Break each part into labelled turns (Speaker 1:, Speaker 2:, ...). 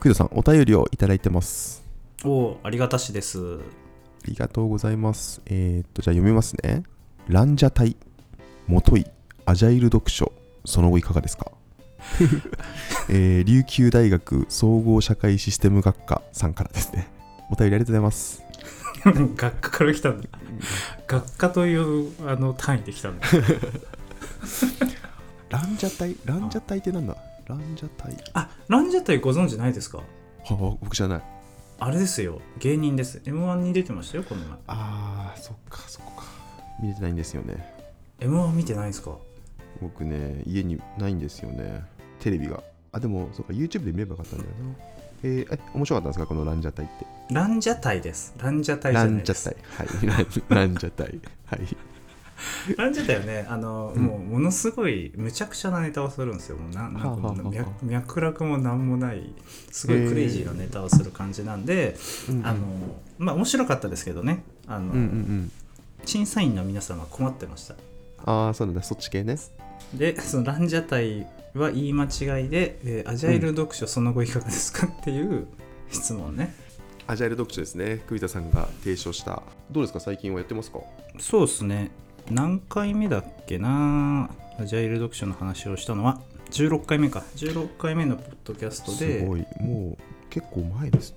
Speaker 1: クイドさん、お便りをいただいてます。
Speaker 2: おおありがたしです
Speaker 1: ありがとうございます。えー、っと、じゃあ読みますね。ランジャタイ、もとい、アジャイル読書、その後いかがですか？えー、琉球大学総合社会システム学科さんからですね。お便りありがとうございます。
Speaker 2: 学科から来たんだ学科というあの単位で来たんだ
Speaker 1: ランジャタイ、ランジャタイってなんだ？ランジャタイ。
Speaker 2: あランジャタイご存知ないですか？
Speaker 1: はあ、僕じゃない。
Speaker 2: あれですよ芸人です m 1に出てましたよこの前
Speaker 1: あー、そっか、そっか。見れてないんですよね。
Speaker 2: m 1見てないんですか？
Speaker 1: 僕ね、家にないんですよね。テレビが。あ、でも、そうか、YouTube で見ればよかったんだよな。えー、え、面白かったんですか？このランジャタイって。
Speaker 2: ランジャタイですランジャタイじゃ
Speaker 1: ラ
Speaker 2: ないです
Speaker 1: ンジャタイ。はい。ランジャタイ。はい。
Speaker 2: ランジャタイはね。あの、
Speaker 1: うん。
Speaker 2: もうものすごいむちゃくちゃなネタをするんですよ。もうななんか
Speaker 1: はあはあはあ。
Speaker 2: 脈脈絡もなんもないすごいクレイジーなネタをする感じなんで、あのまあ面白かったですけどね。あの、
Speaker 1: うんうんうん。
Speaker 2: 審査員の皆さんが困ってました。
Speaker 1: ああ、そうなんだ。そっち系ね。
Speaker 2: でそのランジャタイは言い間違いで、えーアジャイル読書その後いかがですかっていう質問ね、
Speaker 1: アジャイル読書ですね。栗田さんが提唱した。どうですか？最近はやってますか？
Speaker 2: そうですね何回目だっけな？アジャイル読書の話をしたのは。16回目か。16回目のポッドキャストで。す
Speaker 1: ごい。もう結構前ですね。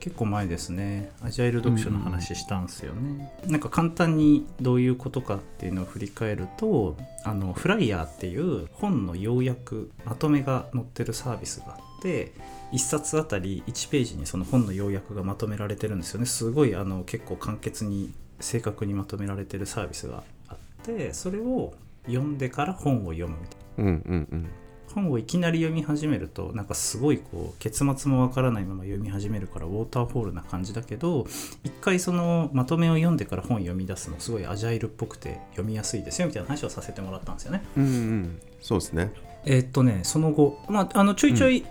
Speaker 2: 結構前ですね。アジャイル読書の話したんですよね、なんか簡単にどういうことかっていうのを振り返るとあのフライヤーっていう本の要約まとめが載ってるサービスがあって1冊あたり1ページにその本の要約がまとめられてるんですよね。すごいあの結構簡潔に正確にまとめられてるサービスがあってそれを読んでから本を読むみたいな
Speaker 1: うんうんうん。
Speaker 2: 本をいきなり読み始めるとなんかすごいこう結末もわからないまま読み始めるからウォーターフォールな感じだけど一回そのまとめを読んでから本読み出すのすごいアジャイルっぽくて読みやすいですよみたいな話をさせてもらったんですよね。
Speaker 1: うんうん。そうですね。
Speaker 2: えーっとねその後、まあ、あのちょいちょい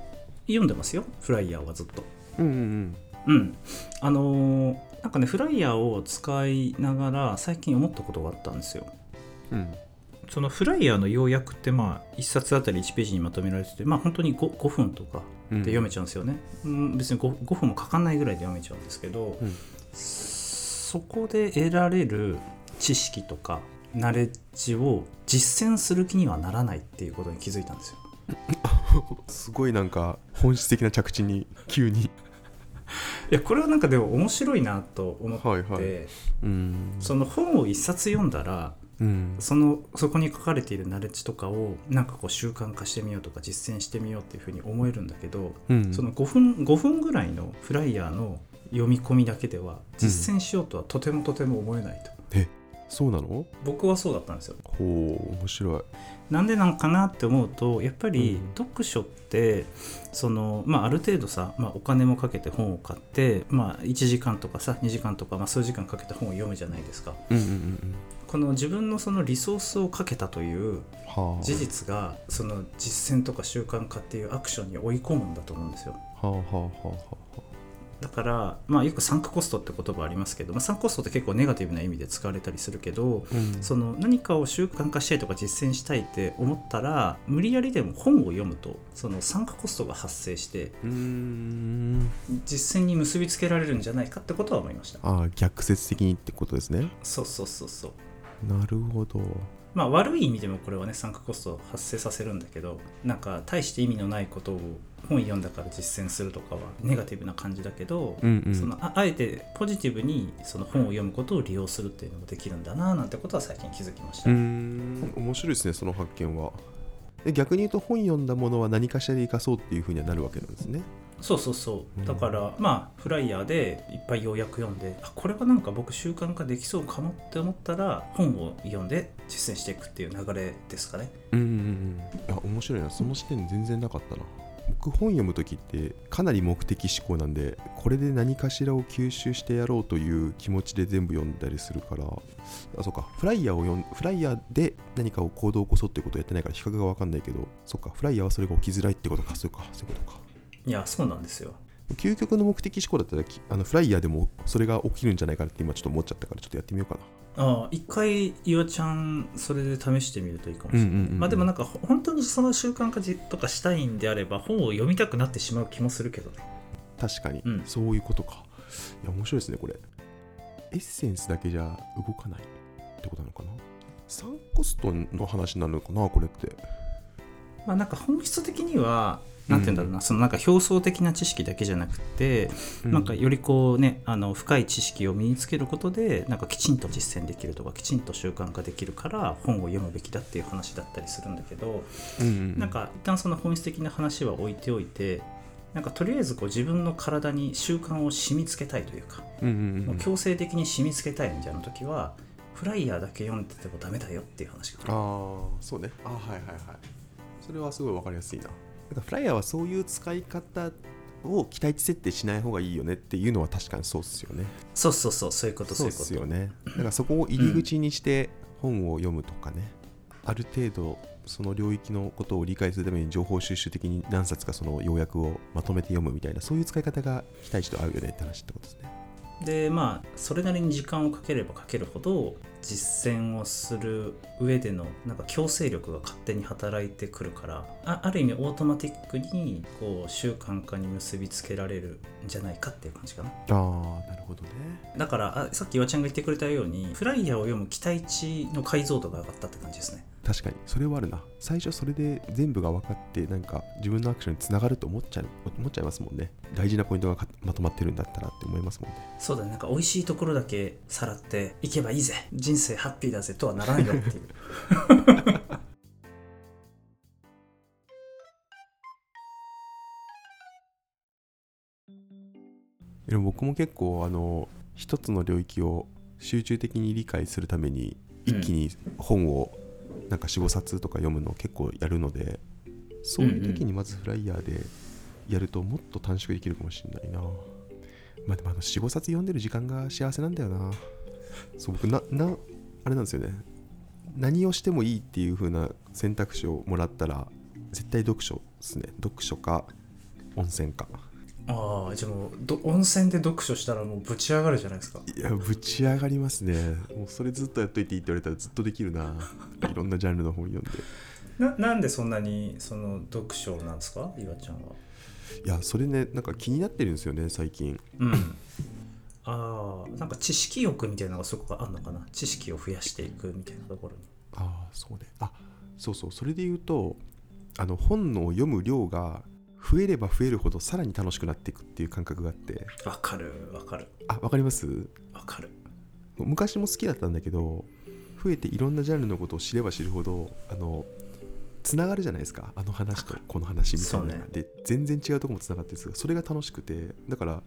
Speaker 2: 読んでますよ、フライヤーはずっと。
Speaker 1: うんうん
Speaker 2: うん。あのーなんかねフライヤーを使いながら最近思ったことがあったんですよ。
Speaker 1: うん。うん。
Speaker 2: そのフライヤーの要約ってまあ1冊あたり1ページにまとめられててまあ本当に 5, 5分とか
Speaker 1: うん
Speaker 2: で読めちゃうんですよね、うん、別に 5, 5分もかかんないぐらいで読めちゃうんですけど、
Speaker 1: うん
Speaker 2: そこで得られる知識とかナレッジを実践する気にはならないっていうことに気づいたんですよ
Speaker 1: すごいなんか本質的な着地に急に。
Speaker 2: いやこれはなんかでも面白いなと思って、
Speaker 1: はいはいうん。
Speaker 2: その本を一冊読んだら
Speaker 1: うん。
Speaker 2: そのそこに書かれているナレッジとかをなんかこう習慣化してみようとか実践してみようっていうふうに思えるんだけど、
Speaker 1: うん。
Speaker 2: その5分 ,5 分ぐらいのフライヤーの読み込みだけでは実践しようとはとてもとても思えないと、
Speaker 1: そうなの？
Speaker 2: 僕はそうだったんですよ
Speaker 1: ほう、面白い。
Speaker 2: なんでなんかなって思うとやっぱり
Speaker 1: うん
Speaker 2: 読書ってその、まあ、ある程度さ、まあ、お金もかけて本を買って、まあ、1時間とかさ2時間とか、まあ、数時間かけて本を読むじゃないですか
Speaker 1: うんうんうんうん。
Speaker 2: この自分のそのリソースをかけたという
Speaker 1: はあ。
Speaker 2: 事実がその実践とか習慣化っていうアクションに追い込むんだと思うんですよ
Speaker 1: はあはあはあはあ。
Speaker 2: だから、まあ、よくサンクコストって言葉ありますけど、まあ、サンクコストって結構ネガティブな意味で使われたりするけど
Speaker 1: うん
Speaker 2: その何かを習慣化したいとか実践したいって思ったら無理やりでも本を読むとそのサンクコストが発生して
Speaker 1: うーん。
Speaker 2: 実践に結びつけられるんじゃないかってことは思いました
Speaker 1: ああ、逆説的にってことですね。
Speaker 2: そうそうそうそう
Speaker 1: なるほど。
Speaker 2: まあ悪い意味でもこれはねサンクコストを発生させるんだけどなんか大して意味のないことを本読んだから実践するとかはネガティブな感じだけど、
Speaker 1: うんうん。
Speaker 2: そのああえてポジティブにその本を読むことを利用するっていうのもできるんだななんてことは最近気づきました、
Speaker 1: 面白いですねその発見は。で逆に言うと本読んだものは何かしらで生かそうっていうふうにはなるわけなんですね。
Speaker 2: そうそうそう。うん。だから、まあフライヤーでいっぱい要約読んであこれはなんか僕習慣化できそうかもって思ったら本を読んで実践していくっていう流れですかね。
Speaker 1: うんうんうん。いや面白いな。その視点全然なかったな僕本読む時ってかなり目的思考なんでこれで何かしらを吸収してやろうという気持ちで全部読んだりするからあそうか。フライヤーを読んフライヤーで何かを行動を起こそうってことをやってないから比較が分かんないけどそっか。フライヤーはそれが起きづらいってことか。そうか。そういうことか。
Speaker 2: いやそうなんですよ。
Speaker 1: 究極の目的思考だったらきあのフライヤーでもそれが起きるんじゃないかなって今ちょっと思っちゃったからちょっとやってみようか
Speaker 2: ああ一回岩ちゃんそれで試してみるといいかもしれない、
Speaker 1: うんうんうんうん。
Speaker 2: まあでもなんかほ本当にその習慣化じとかしたいんであれば本を読みたくなってしまう気もするけどね。
Speaker 1: な確かに、
Speaker 2: うん。
Speaker 1: そういうことか。いや面白いですねこれ。エッセンスだけじゃ動かないってことなのかな？サンコストの話なのかなこれって
Speaker 2: まあなんか本質的にはなんて言うんだろうな、そのなんか表層的な知識だけじゃなくて、なんかよりこうねあの深い知識を身につけることでなんかきちんと実践できるとかきちんと習慣化できるから本を読むべきだっていう話だったりするんだけど、
Speaker 1: うんうん
Speaker 2: なんか一旦その本質的な話は置いておいてなんかとりあえずこう自分の体に習慣を染みつけたいというか、
Speaker 1: うんうんうん
Speaker 2: もう強制的に染みつけたいみたいな時はフライヤーだけ読んでてもダメだよっていう話が
Speaker 1: ああそうね。あはいはいはいそれはすごい分かりやすいな。なんかフライヤーはそういう使い方を期待値設定しない方がいいよねっていうのは確かにそうっすよね。
Speaker 2: そうそうそうそういうこと
Speaker 1: そ
Speaker 2: そうういうこと。
Speaker 1: っすよね。だからそこを入り口にして本を読むとかね、ある程度その領域のことを理解するために情報収集的に何冊かその要約をまとめて読むみたいなそういう使い方が期待値と合うよねって話ってことですね
Speaker 2: でまあそれなりに時間をかければかけるほど実践をする上でのなんか強制力が勝手に働いてくるからあある意味オートマティックにこう習慣化に結びつけられるんじゃないかっていう感じかな。
Speaker 1: ああなるほどね。
Speaker 2: だからあさっき岩ちゃんが言ってくれたようにフライヤーを読む期待値の解像度が上がったって感じですね
Speaker 1: 確かに。それはあるな。最初それで全部が分かってなんか自分のアクションにつながると思っちゃう思っちゃいますもんね。大事なポイントがかまとまってるんだったらって思いますもんね。
Speaker 2: そうだね。なんか美味しいところだけさらっていけばいいぜ。人生ハッピーだぜとはならんよっていう。
Speaker 1: でも僕も結構あの一つの領域を集中的に理解するために一気に本をなんか45冊とか読むの結構やるのでそういう時にまずフライヤーでやるともっと短縮できるかもしれないな。まあでもあの45冊読んでる時間が幸せなんだよな。そう僕ななあれなんですよね。何をしてもいいっていう風な選択肢をもらったら絶対読書ですね。読書か温泉か。
Speaker 2: ああじゃあもうど温泉で読書したらもうぶち上がるじゃないですか。
Speaker 1: いやぶち上がりますね。もうそれずっとやっといていいって言われたらずっとできるな。いろんなジャンルの本読んで。
Speaker 2: ななんでそんなにその読書なんですか？岩ちゃんは。
Speaker 1: いやそれねなんか気になってるんですよね最近。
Speaker 2: うん、ああなんか知識欲みたいなのがすごくあるのかな？知識を増やしていくみたいなところに。
Speaker 1: ああそうね。あそうそう。それで言うとあの本の読む量が増えれば増えるほどさらに楽しくなっていくっていう感覚があって。
Speaker 2: わかるわかる。
Speaker 1: あわかります？
Speaker 2: わかる。
Speaker 1: 昔も好きだったんだけど増えていろんなジャンルのことを知れば知るほどあのつながるじゃないですか。あの話とこの話みたいな
Speaker 2: ね。
Speaker 1: で全然違うところもつながってるんですがそれが楽しくてだから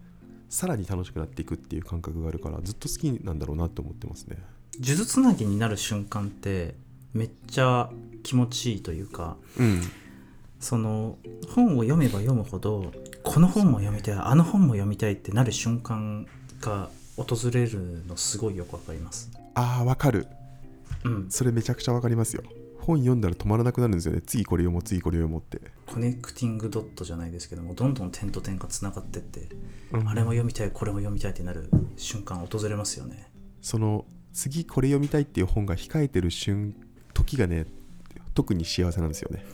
Speaker 1: さらに楽しくなっていくっていう感覚があるからずっと好きなんだろうなって思ってますね。
Speaker 2: 数珠つなぎになる瞬間ってめっちゃ気持ちいいというか
Speaker 1: うん
Speaker 2: その本を読めば読むほどこの本も読みたいあの本も読みたいってなる瞬間が訪れるのすごいよくわかります。
Speaker 1: ああわかる。
Speaker 2: うん、
Speaker 1: それめちゃくちゃわかりますよ。本読んだら止まらなくなるんですよね。次これ読もう次これ読もうって、
Speaker 2: コネクティングドットじゃないですけどもどんどん点と点がつながってって
Speaker 1: うん。
Speaker 2: あれも読みたいこれも読みたいってなる瞬間訪れますよね。
Speaker 1: その次これ読みたいっていう本が控えてる瞬時がね特に幸せなんですよね。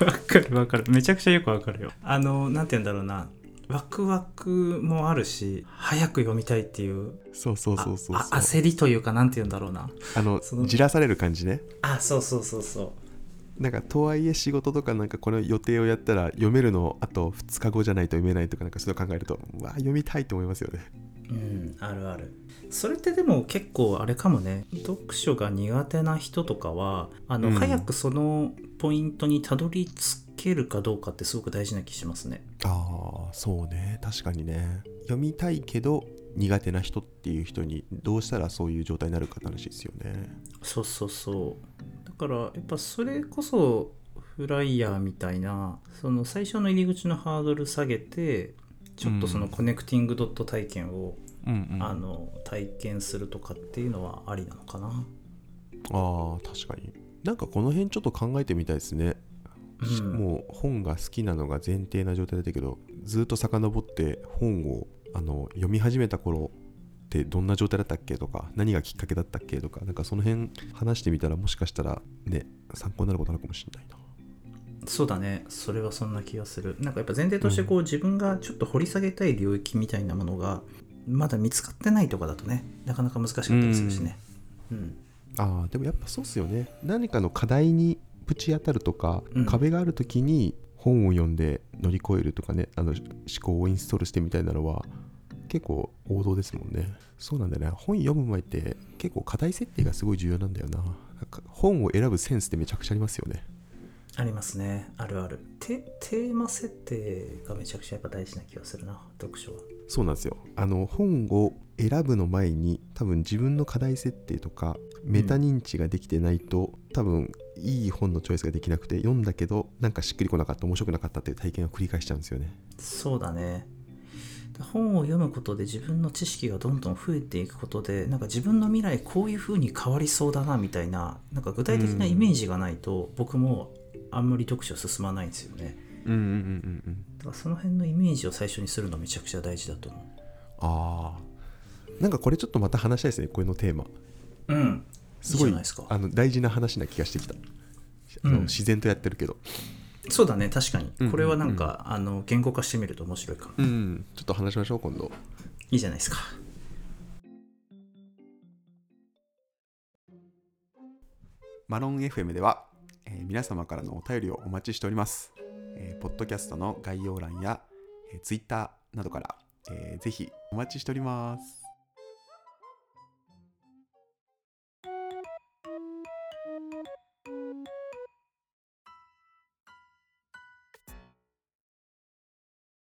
Speaker 2: わかるわかる。めちゃくちゃよくわかるよ。あのなんて言うんだろうな。ワクワクもあるし早く読みたいっていう
Speaker 1: そうそうそうそう
Speaker 2: あ
Speaker 1: そう。
Speaker 2: あ焦りというかなんて言うんだろうな。
Speaker 1: あの
Speaker 2: その
Speaker 1: じらされる感じね。
Speaker 2: あそうそうそうそう。
Speaker 1: なんかとはいえ仕事とかなんかこの予定をやったら読めるのあと2日後じゃないと読めないとかなんかそういうの考えるとうわ読みたいと思いますよね
Speaker 2: うん。あるある。それってでも結構あれかもね。読書が苦手な人とかはあの、
Speaker 1: うん。
Speaker 2: 早くそのポイントにたどり着けるかどうかってすごく大事な気しますね。
Speaker 1: ああそうね。確かにね。読みたいけど苦手な人っていう人にどうしたらそういう状態になるかって話ですよね。
Speaker 2: そうそうそう。だからやっぱそれこそフライヤーみたいなその最初の入り口のハードル下げてちょっとそのコネクティングドット体験を、
Speaker 1: うんうん。
Speaker 2: あの体験するとかっていうのはありなのかな？
Speaker 1: あー確かに。なんかこの辺ちょっと考えてみたいですね。し
Speaker 2: うん。
Speaker 1: もう本が好きなのが前提な状態だったけどずっと遡って本をあの読み始めた頃ってどんな状態だったっけとか何がきっかけだったっけとかなんかその辺話してみたらもしかしたらね参考になることあるかもしれないな
Speaker 2: そうだね。それはそんな気がする。なんかやっぱ前提としてこう、自分がちょっと掘り下げたい領域みたいなものがまだ見つかってないとかだとねなかなか難しかったりするしね。うん。
Speaker 1: あーでもやっぱそうっすよね。何かの課題にぶち当たるとか、
Speaker 2: うん。
Speaker 1: 壁がある時に本を読んで乗り越えるとかねあの思考をインストールしてみたいなのは結構王道ですもんね。そうなんだよね。本読む前って結構課題設定がすごい重要なんだよな。なんか本を選ぶセンスってめちゃくちゃありますよね
Speaker 2: ありますね。あるある。テテーマ設定がめちゃくちゃやっぱ大事な気がするな。読書は。
Speaker 1: そうなんですよ。あの本を選ぶの前に多分自分の課題設定とかメタ認知ができてないと、多分いい本のチョイスができなくて読んだけどなんかしっくりこなかった面白くなかったっていう体験を繰り返しちゃうんですよね。
Speaker 2: そうだね。本を読むことで自分の知識がどんどん増えていくことでなんか自分の未来こういう風に変わりそうだなみたいななんか具体的なイメージがないと、僕もあんまり読書進まないんですよね。
Speaker 1: うんうんうんうんうん。
Speaker 2: だからその辺のイメージを最初にするのめちゃくちゃ大事だと思
Speaker 1: ああ。なんかこれちょっとまた話したいですねこれのテーマ。
Speaker 2: ううん。
Speaker 1: すごいあの大事な話な気がしてきた、あ
Speaker 2: うん。
Speaker 1: の自然とやってるけど。
Speaker 2: そうだね確かに。
Speaker 1: うん
Speaker 2: これはなんか、あの言語化してみると面白いかも、
Speaker 1: うんちょっと話しましょう今度。
Speaker 2: いいじゃないですか。
Speaker 1: マロン FM では、えー皆様からのお便りをお待ちしております。えーポッドキャストの概要欄や、えー、Twitter などから、えーぜひお待ちしております。